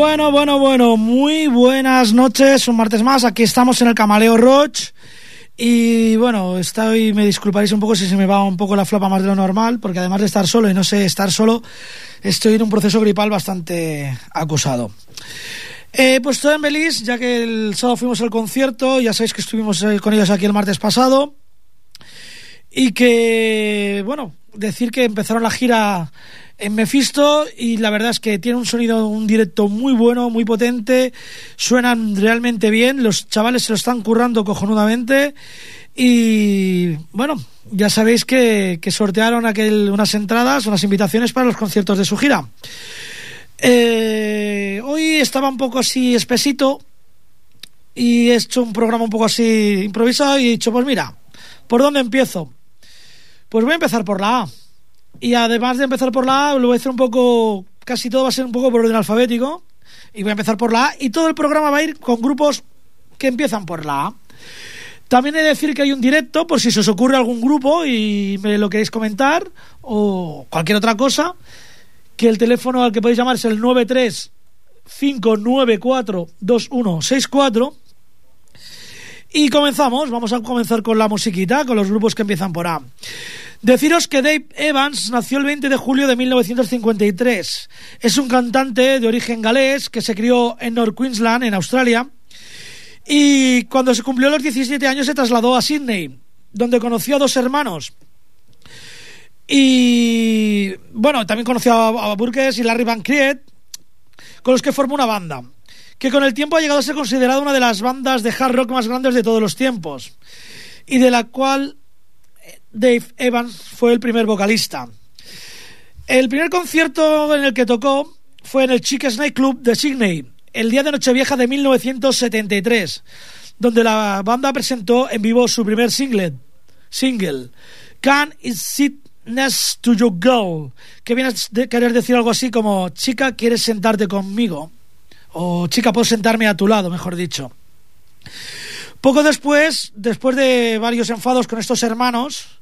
Bueno, bueno, bueno, muy buenas noches, un martes más, aquí estamos en el Camaleo Roach y bueno, estoy, me disculparéis un poco si se me va un poco la flapa más de lo normal, porque además de estar solo y no sé estar solo, estoy en un proceso gripal bastante acusado. Eh, pues estoy en Belis, ya que el sábado fuimos al concierto, ya sabéis que estuvimos eh, con ellos aquí el martes pasado. Y que, bueno, decir que empezaron la gira en Mephisto y la verdad es que tiene un sonido, un directo muy bueno, muy potente, suenan realmente bien, los chavales se lo están currando cojonudamente y bueno, ya sabéis que, sortearon aquel, unas entradas, unas invitaciones para los conciertos de su gira. Eh, hoy estaba un poco así espesito y he hecho un programa un poco así improvisado y he dicho, pues mira, ¿por dónde empiezo? Pues voy a empezar por la A. Y además de empezar por la A, lo voy a hacer un poco, casi todo va a ser un poco por orden alfabético. Y voy a empezar por la A. Y todo el programa va a ir con grupos que empiezan por la A. También he de decir que hay un directo, por si se os ocurre algún grupo y me lo queréis comentar o cualquier otra cosa, que el teléfono al que podéis llamar es el 93 594 2164 y comenzamos, vamos a comenzar con la musiquita, con los grupos que empiezan por A. Deciros que Dave Evans nació el 20 de julio de 1953. Es un cantante de origen galés que se crió en North Queensland, en Australia, y cuando se cumplió los 17 años se trasladó a Sydney, donde conoció a dos hermanos. Y bueno, también conoció a Burgess y Larry Van Creed, con los que formó una banda, que con el tiempo ha llegado a ser considerada una de las bandas de hard rock más grandes de todos los tiempos, y de la cual Dave Evans fue el primer vocalista. El primer concierto en el que tocó fue en el Chic Snake Club de Sydney, el día de Nochevieja de 1973, donde la banda presentó en vivo su primer single, single Can It Sit Next to Your Girl, que viene a querer decir algo así como chica, ¿quieres sentarte conmigo? O chica, puedo sentarme a tu lado, mejor dicho. Poco después, después de varios enfados con estos hermanos,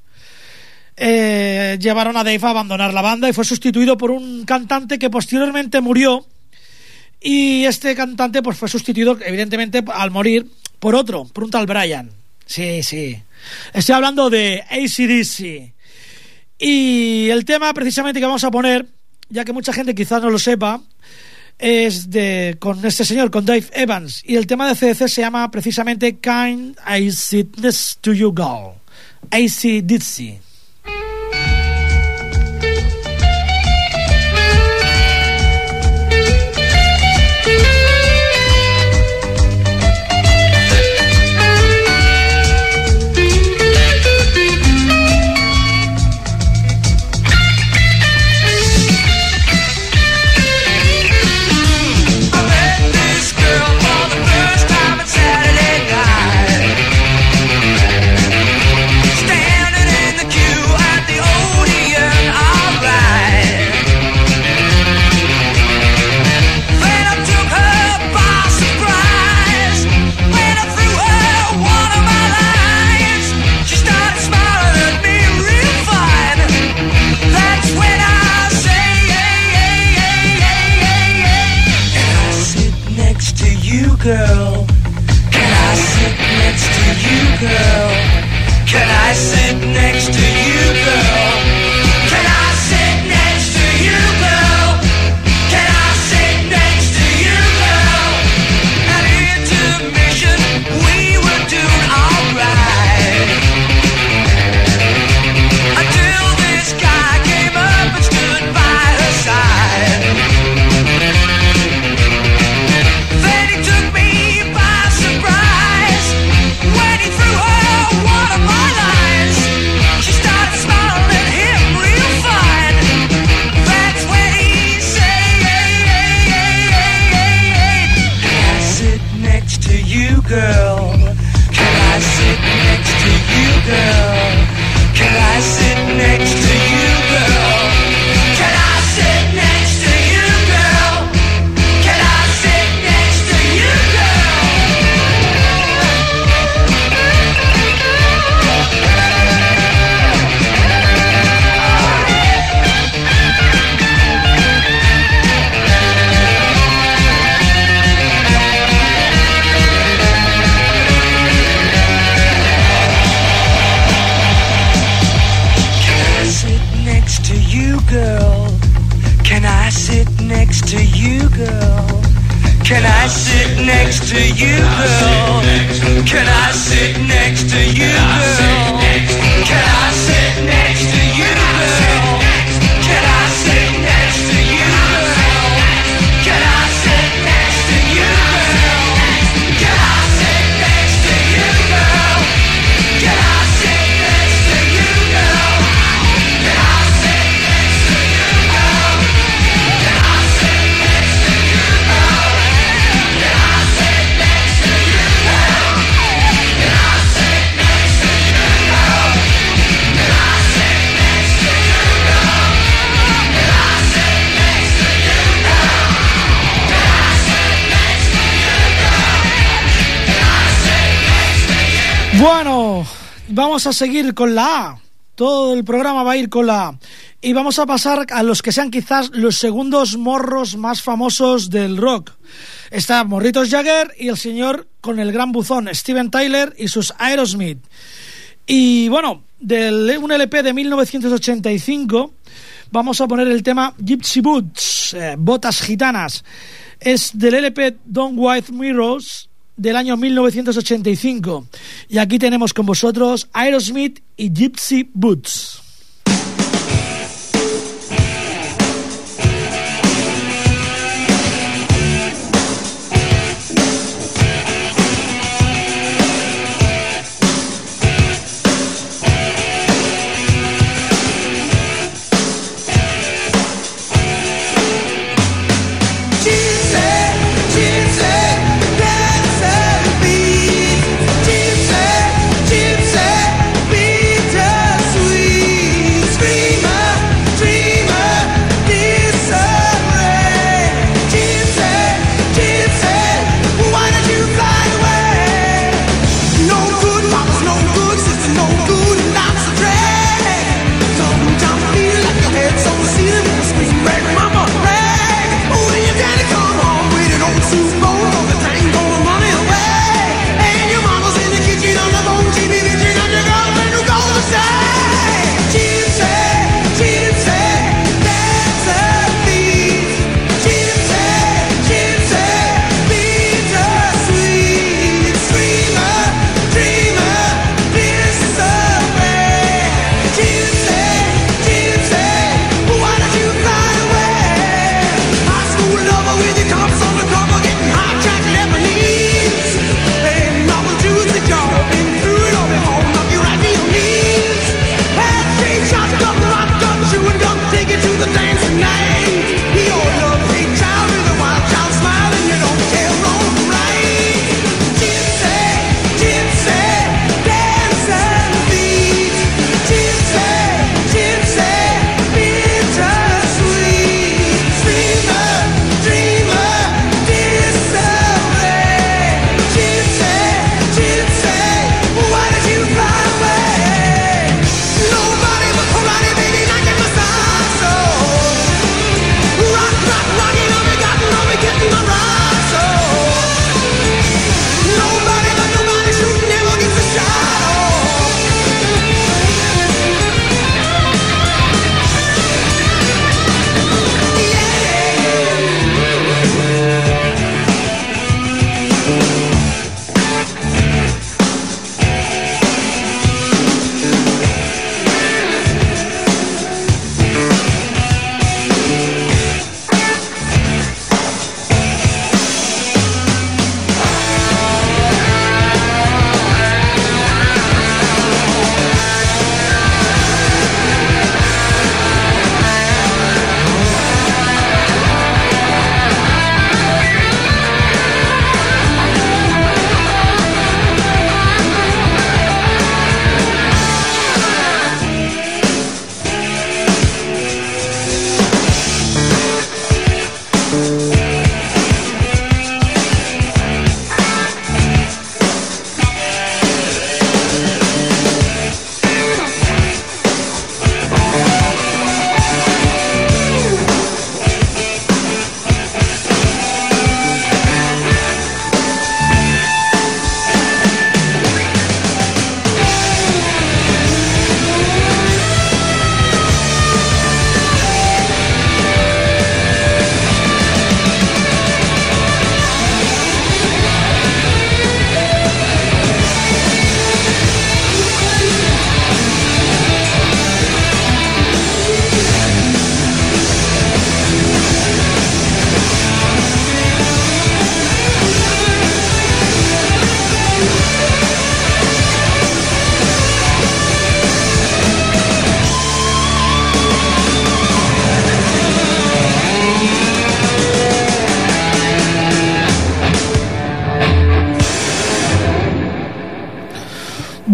eh, llevaron a Dave a abandonar la banda y fue sustituido por un cantante que posteriormente murió y este cantante pues fue sustituido, evidentemente, al morir por otro, por un tal Brian. Sí, sí. Estoy hablando de ACDC. Y el tema precisamente que vamos a poner, ya que mucha gente quizás no lo sepa, es de con este señor, con Dave Evans. Y el tema de CDC se llama precisamente Kind I Sitness to You Go. ACDC. Bueno, vamos a seguir con la A. Todo el programa va a ir con la A. Y vamos a pasar a los que sean quizás los segundos morros más famosos del rock. Está Morritos Jagger y el señor con el gran buzón, Steven Tyler y sus Aerosmith. Y bueno, de un LP de 1985 vamos a poner el tema Gypsy Boots, eh, botas gitanas. Es del LP Don't White Mirrors del año 1985. Y aquí tenemos con vosotros Aerosmith y Gypsy Boots.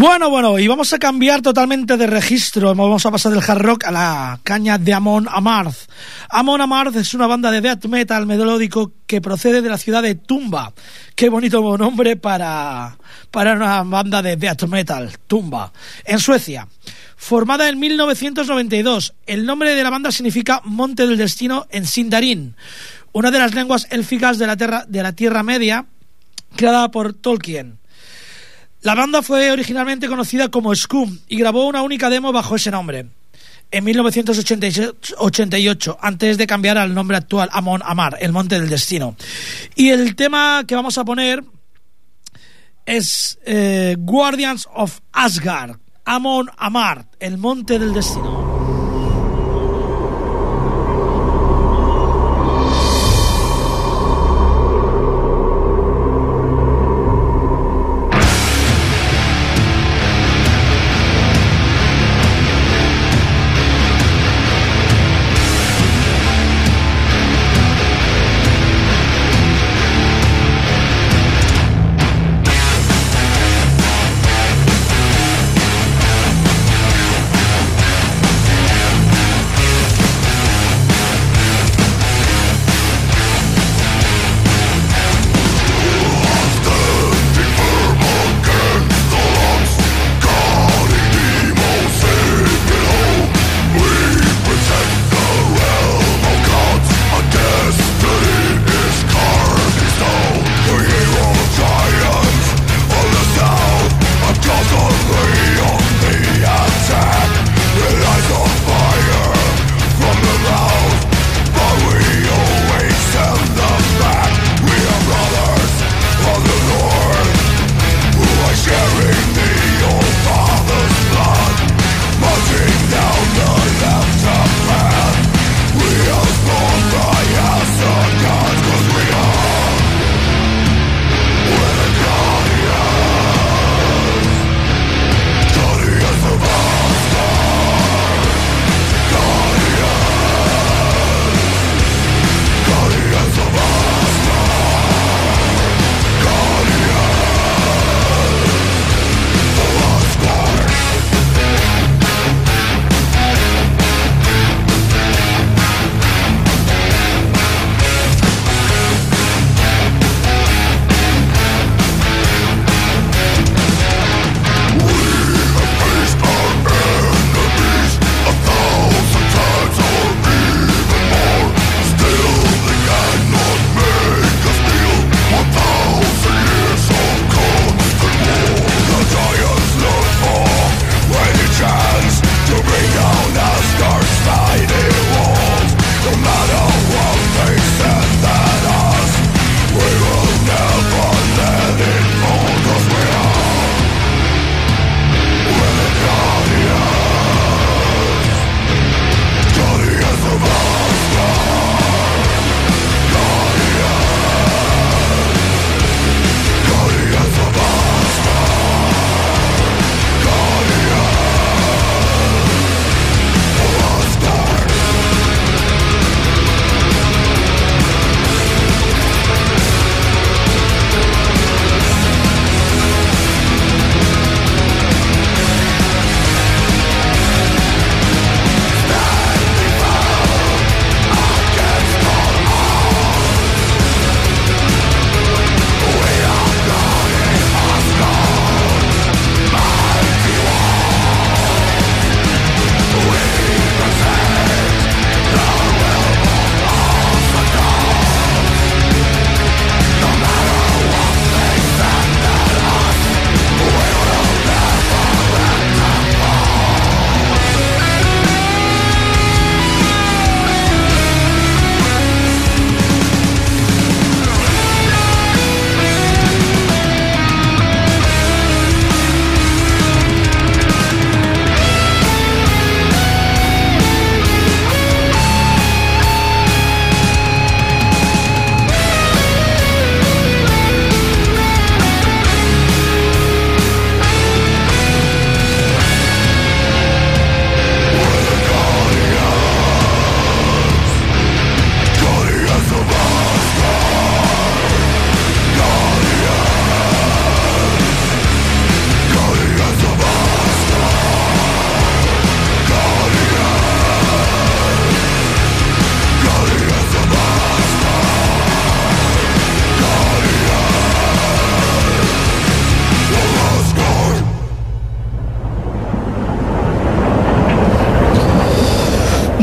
Bueno, bueno, y vamos a cambiar totalmente de registro. Vamos a pasar del hard rock a la caña de Amon Amarth. Amon Amarth es una banda de death metal melódico que procede de la ciudad de Tumba. Qué bonito nombre para, para una banda de death metal, Tumba, en Suecia. Formada en 1992, el nombre de la banda significa Monte del Destino en Sindarin, una de las lenguas élficas de la, tierra, de la Tierra Media, creada por Tolkien. La banda fue originalmente conocida como Scum y grabó una única demo bajo ese nombre en 1988, antes de cambiar al nombre actual Amon Amar, el Monte del Destino. Y el tema que vamos a poner es eh, Guardians of Asgard, Amon Amar, el Monte del Destino.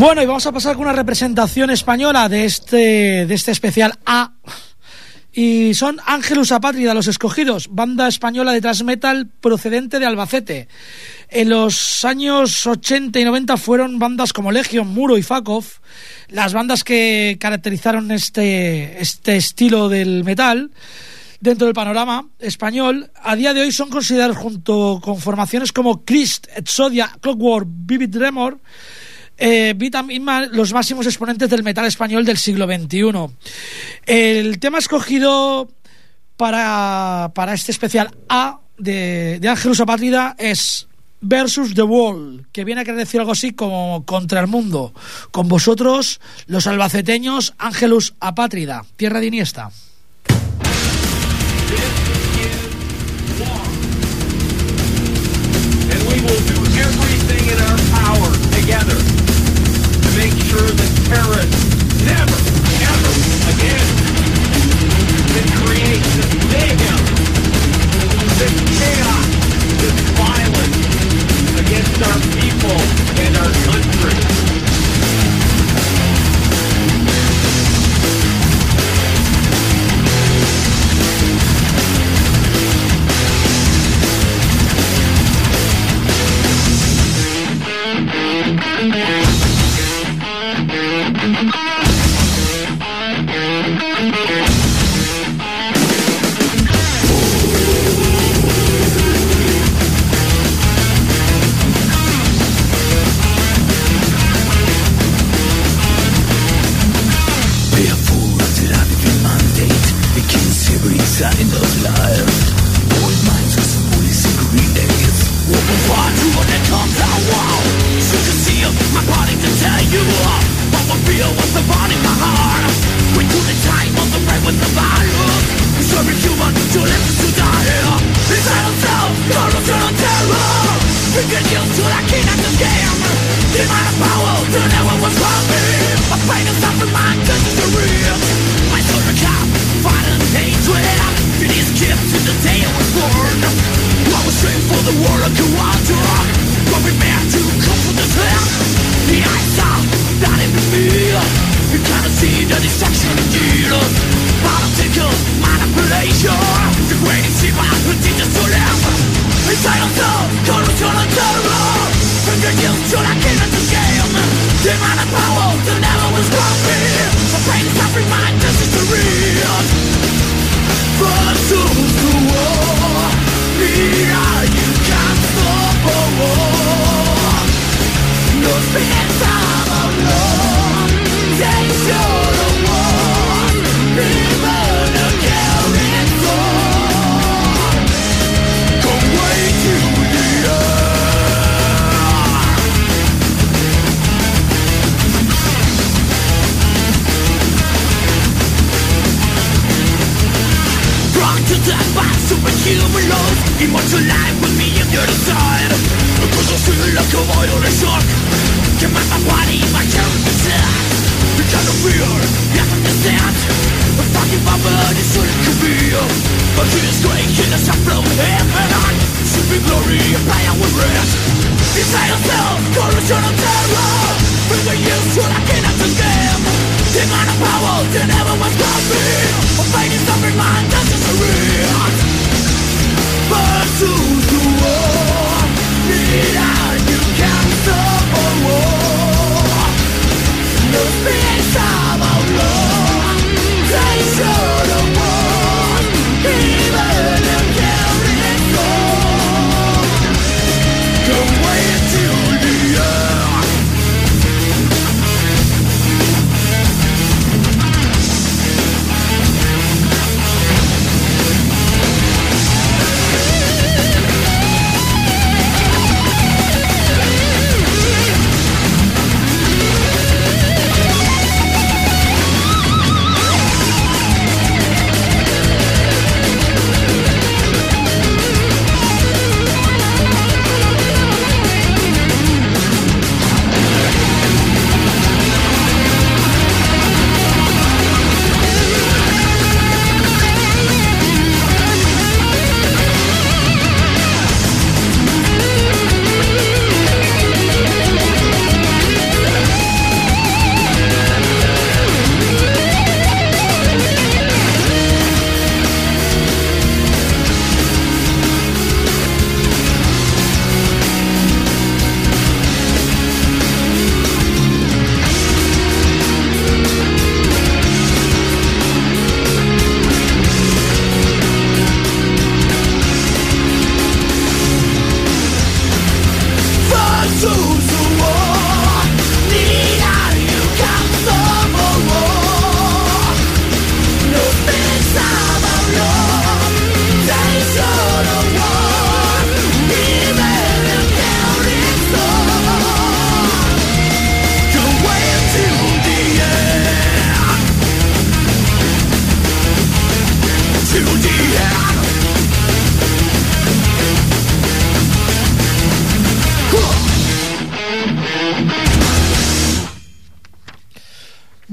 Bueno, y vamos a pasar con una representación española de este, de este especial A. Y son Ángelus Apátrida, los escogidos, banda española de thrash metal procedente de Albacete. En los años 80 y 90 fueron bandas como Legion, Muro y Fakov, las bandas que caracterizaron este, este estilo del metal dentro del panorama español. A día de hoy son considerados junto con formaciones como Christ, Exodia, Clockwork, Vivid Tremor, eh, los máximos exponentes del metal español del siglo XXI. El tema escogido para, para este especial A de, de Ángelus Apátrida es versus The Wall, que viene a querer decir algo así como contra el mundo. Con vosotros, los albaceteños, Ángelus Apátrida, tierra de Iniesta. Make sure that terrorists never, ever again can create this mayhem, this chaos, this violence against our people and our country. silenzó Corrupción From I get into shame power, the devil is grumpy The pain is every mind Inside yourself, corruption of death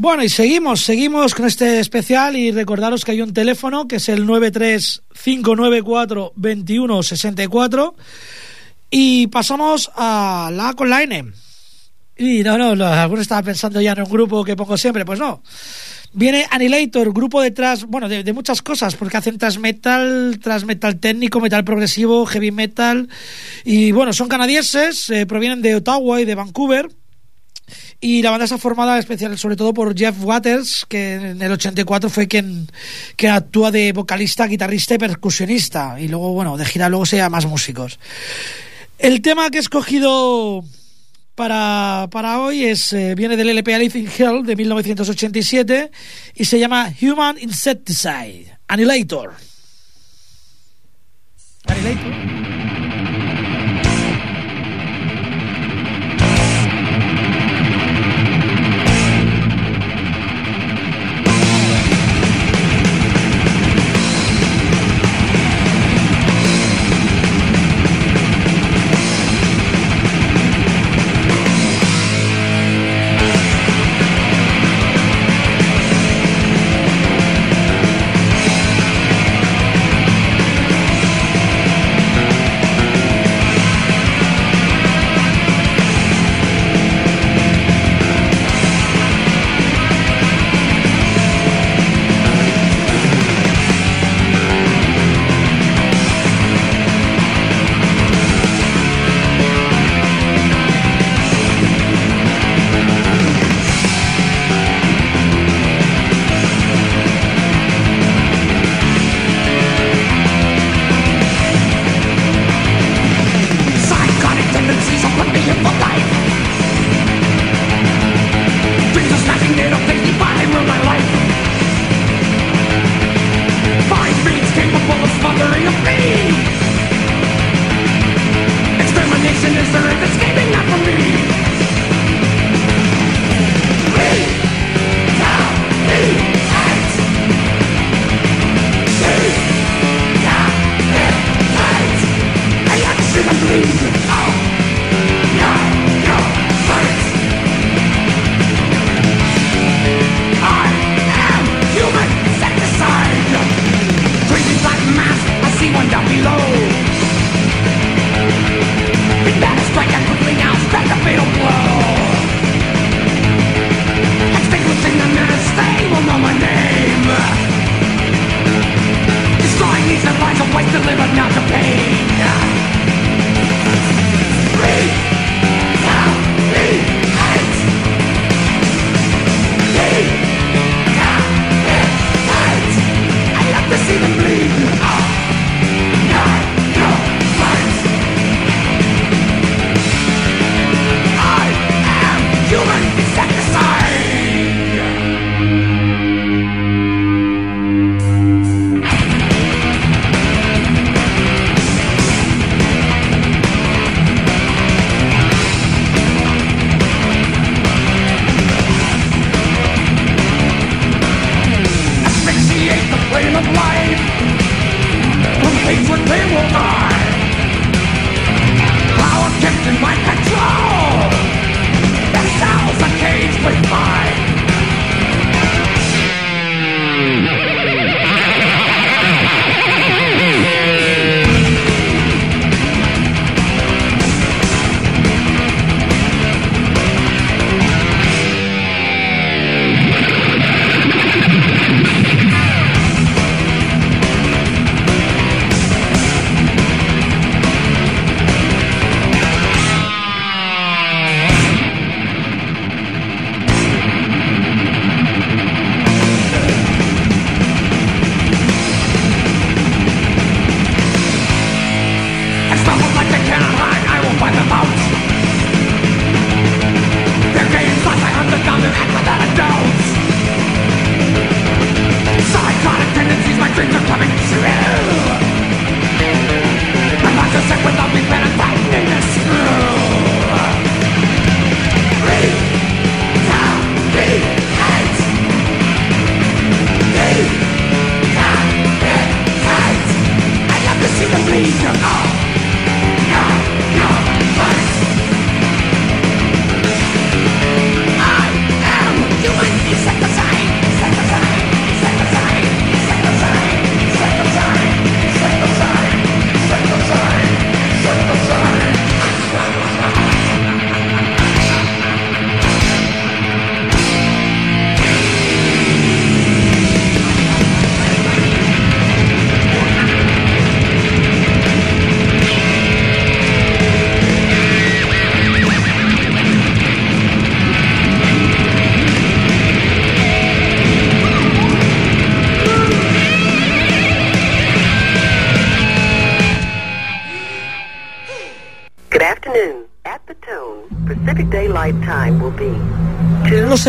Bueno, y seguimos, seguimos con este especial y recordaros que hay un teléfono que es el 935942164 y pasamos a la con la N. Y no, no, no, algunos estaban pensando ya en un grupo que pongo siempre, pues no. Viene Annihilator, grupo detrás, bueno, de, de muchas cosas, porque hacen thrash metal, thrash metal técnico, metal progresivo, heavy metal. Y bueno, son canadienses, eh, provienen de Ottawa y de Vancouver. Y la banda está formada especial sobre todo por Jeff Waters, que en el 84 fue quien, que actúa de vocalista, guitarrista y percusionista. Y luego, bueno, de gira luego sea más músicos. El tema que he escogido para, para hoy es, eh, viene del LP Alice in Hell de 1987 y se llama Human Insecticide, Annihilator. Annihilator. Big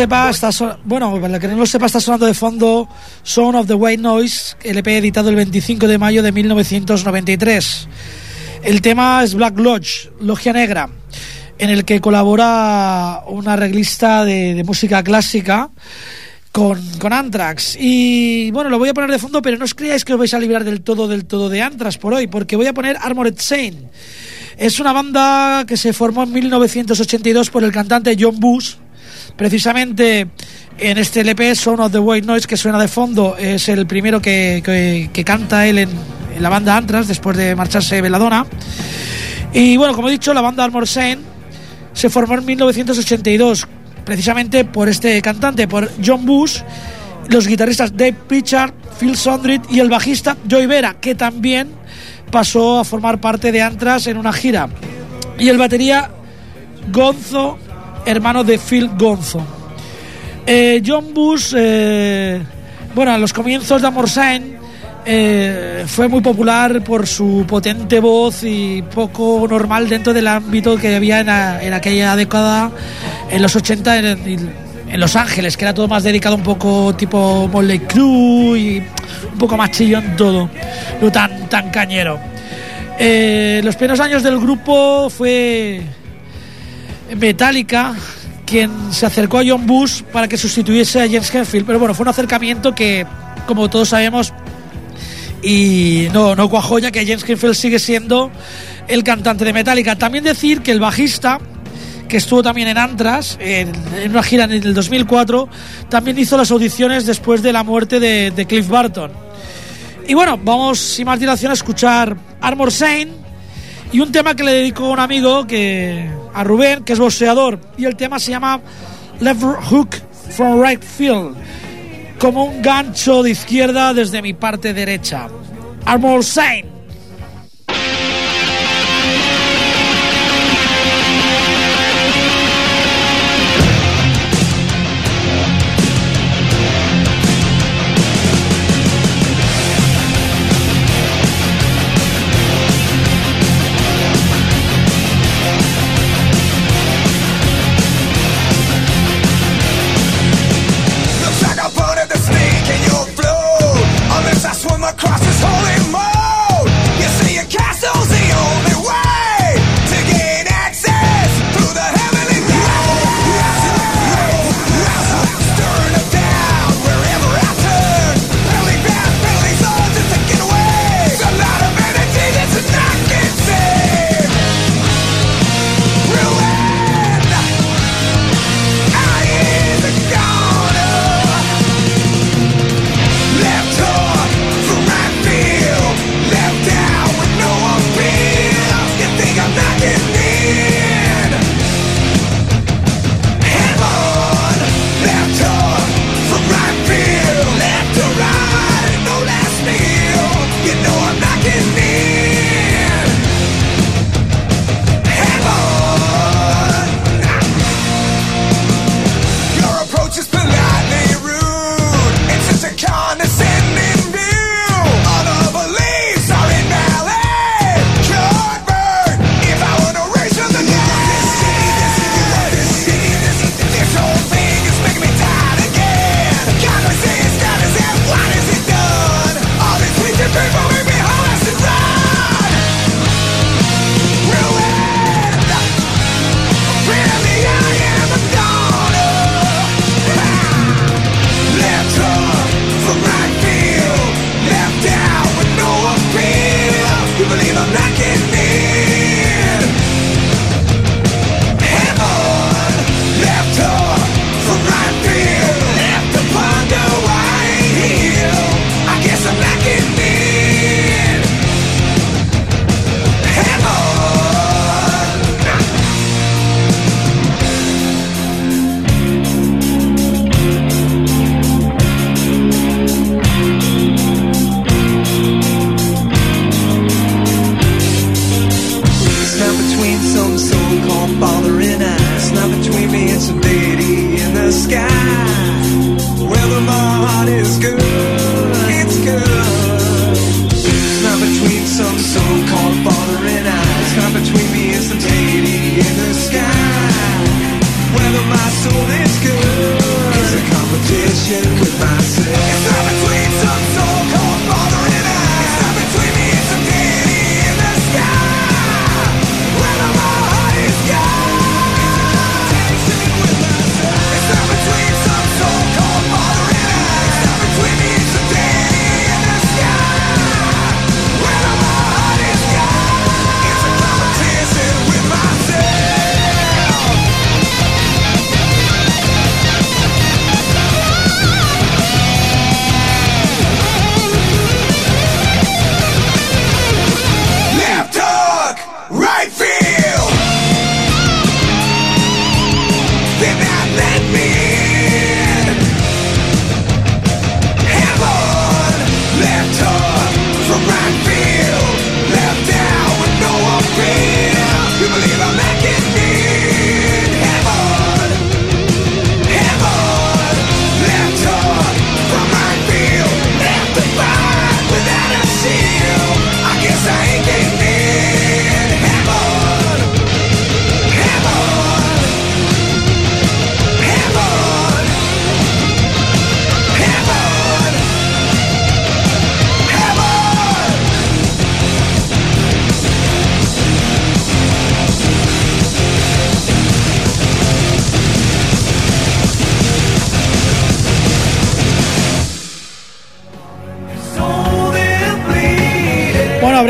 sepa, está so- bueno, para el que no lo sepa, está sonando de fondo Sound of the White Noise, LP editado el 25 de mayo de 1993. El tema es Black Lodge, Logia Negra, en el que colabora un arreglista de, de música clásica con, con Anthrax. Y bueno, lo voy a poner de fondo, pero no os creáis que os vais a librar del todo, del todo de Anthrax por hoy, porque voy a poner Armored Saint. Es una banda que se formó en 1982 por el cantante John Bush. Precisamente en este LP, Sound of the White Noise, que suena de fondo, es el primero que, que- canta él en, la banda Anthrax después de marcharse Veladona. Y bueno, como he dicho, la banda Armored Saint se formó en 1982, precisamente por este cantante, por John Bush, los guitarristas Dave Pritchard, Phil Sondrit y el bajista Joey Vera, que también pasó a formar parte de Anthrax en una gira. Y el batería Gonzo, hermano de Phil Gonzo. Eh, John Bush, eh, bueno, a los comienzos de Amor Sign, eh, fue muy popular por su potente voz y poco normal dentro del ámbito que había en, aquella década, en los 80 en, Los Ángeles, que era todo más dedicado un poco tipo Motley Crue y un poco más chillón todo, no tan, tan cañero. Los primeros años del grupo fue Metallica quien se acercó a John Bush para que sustituyese a James Hetfield, pero bueno, fue un acercamiento que, como todos sabemos, y no, no cuajó que James Hetfield sigue siendo el cantante de Metallica. También decir que el bajista, que estuvo también en Antras, en, una gira en el 2004, también hizo las audiciones después de la muerte de, de Cliff Barton. Y bueno, vamos sin más dilación a escuchar Armor Saint y un tema que le dedico a un amigo que a Rubén, que es boxeador, y el tema se llama Left Hook from Right Field, como un gancho de izquierda desde mi parte derecha. Armor Saint. my heart is good.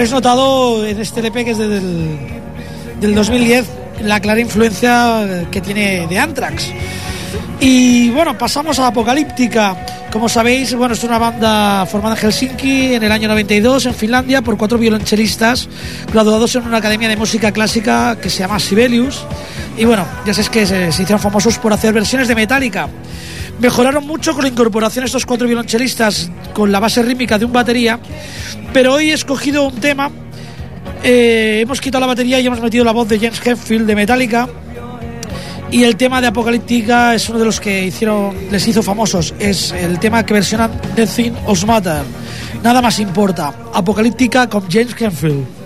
Habréis notado en este LP que es del, del 2010 la clara influencia que tiene de Anthrax. Y bueno, pasamos a Apocalíptica. Como sabéis, bueno, es una banda formada en Helsinki en el año 92 en Finlandia por cuatro violonchelistas graduados en una academia de música clásica que se llama Sibelius. Y bueno, ya sabéis que se hicieron famosos por hacer versiones de Metallica. Mejoraron mucho con la incorporación de estos cuatro violonchelistas con la base rítmica de un batería, pero hoy he escogido un tema. eh, hemos quitado la batería y hemos metido la voz de James Hetfield de Metallica. Y el tema de Apocalíptica es uno de los que hicieron, les hizo famosos. Es el tema que versionan The Thing of Matter. Nada más importa. Apocalíptica con James Hetfield.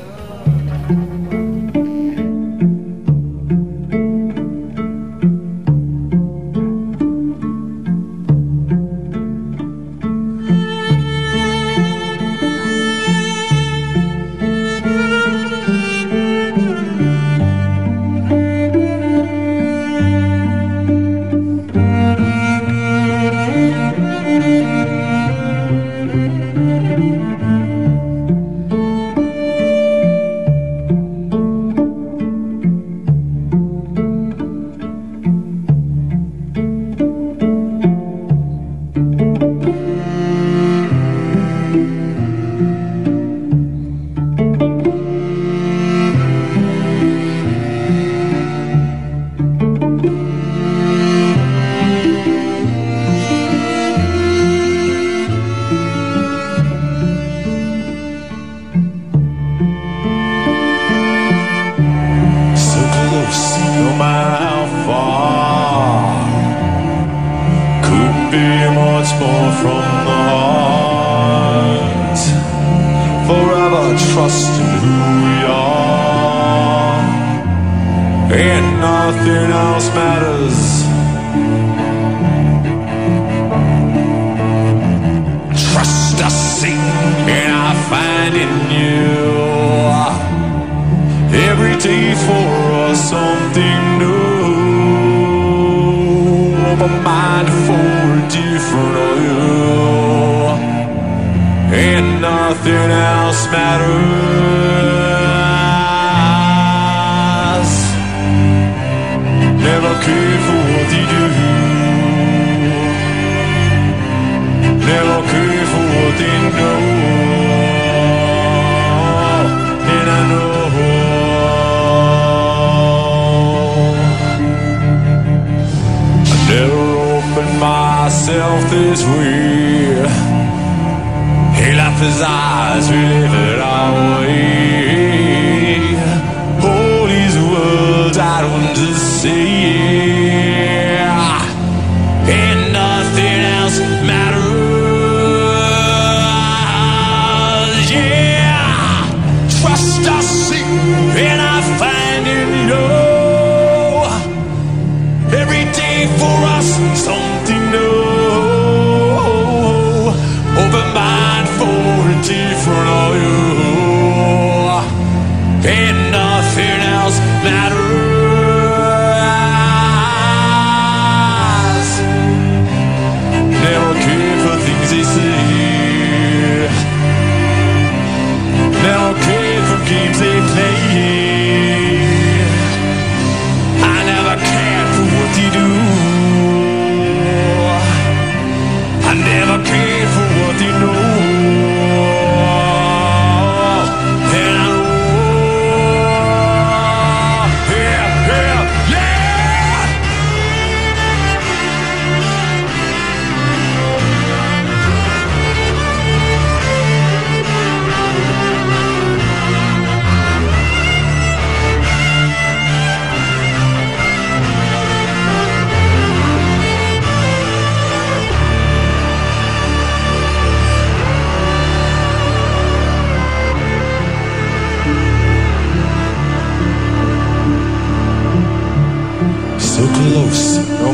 Never opened myself this way. He left his eyes, we live it our way.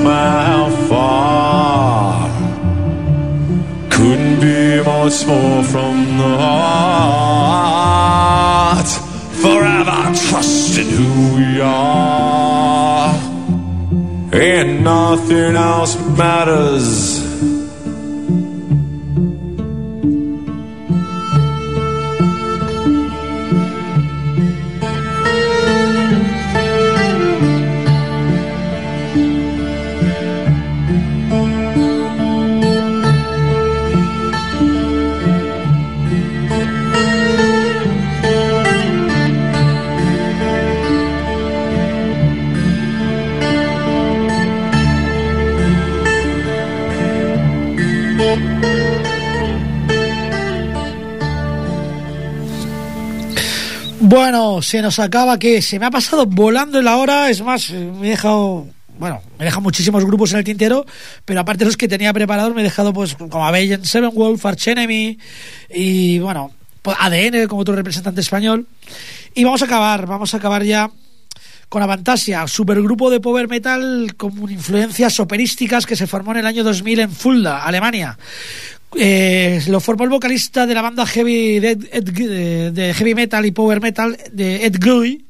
How far. Couldn't be much more from the heart. Forever trusting who we are. And nothing else matters. Bueno, se nos acaba que se me ha pasado volando la hora, es más, eh, me he dejado, bueno, me he dejado muchísimos grupos en el tintero, pero aparte de los que tenía preparados me he dejado pues como Avenged Sevenwolf, Arch Enemy y bueno, pues, ADN como otro representante español. Y vamos a acabar, vamos a acabar ya con Avantasia, supergrupo de power metal con influencias operísticas que se formó en el año 2000 en Fulda, Alemania. Eh, lo formó el vocalista de la banda heavy de, de- heavy metal y power metal de Ed Guy.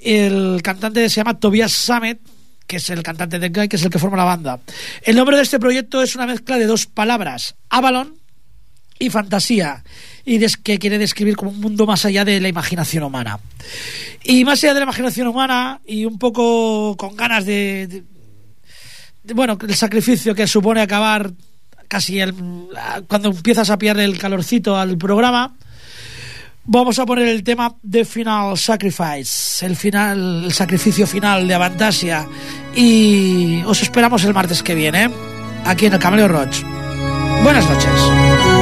El cantante se llama Tobias Sammet, que es el cantante de Ed Guy, que es el que forma la banda. El nombre de este proyecto es una mezcla de dos palabras, Avalon y fantasía, y des- que quiere describir como un mundo más allá de la imaginación humana. Y más allá de la imaginación humana, y un poco con ganas de- bueno, el sacrificio que supone acabar casi el, cuando empiezas a pillar el calorcito al programa, vamos a poner el tema de Final Sacrifice, el final, el sacrificio final de Avantasia, y os esperamos el martes que viene, aquí en el Cameleo Roach. Buenas noches.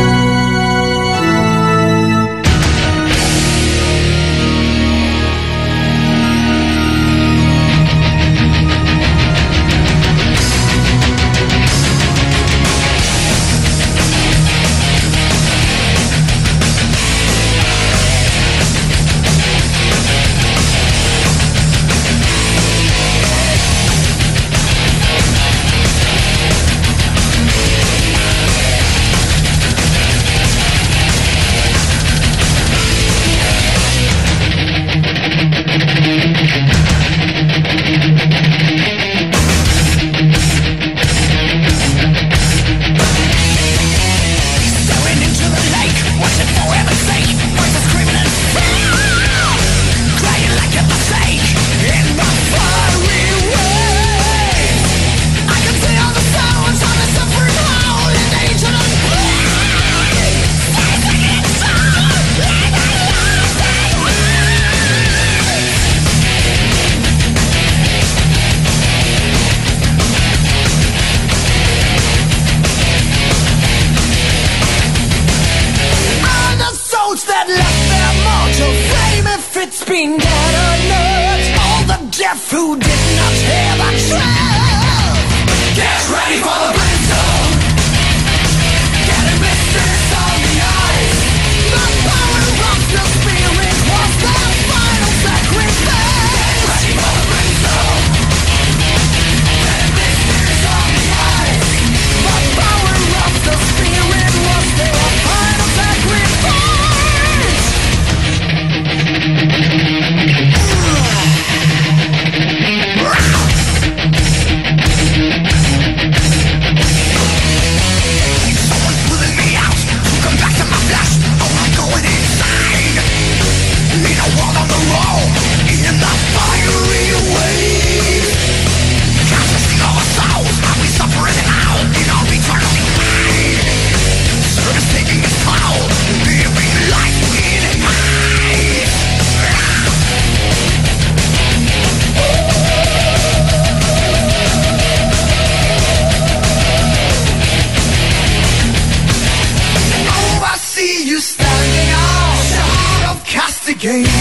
game.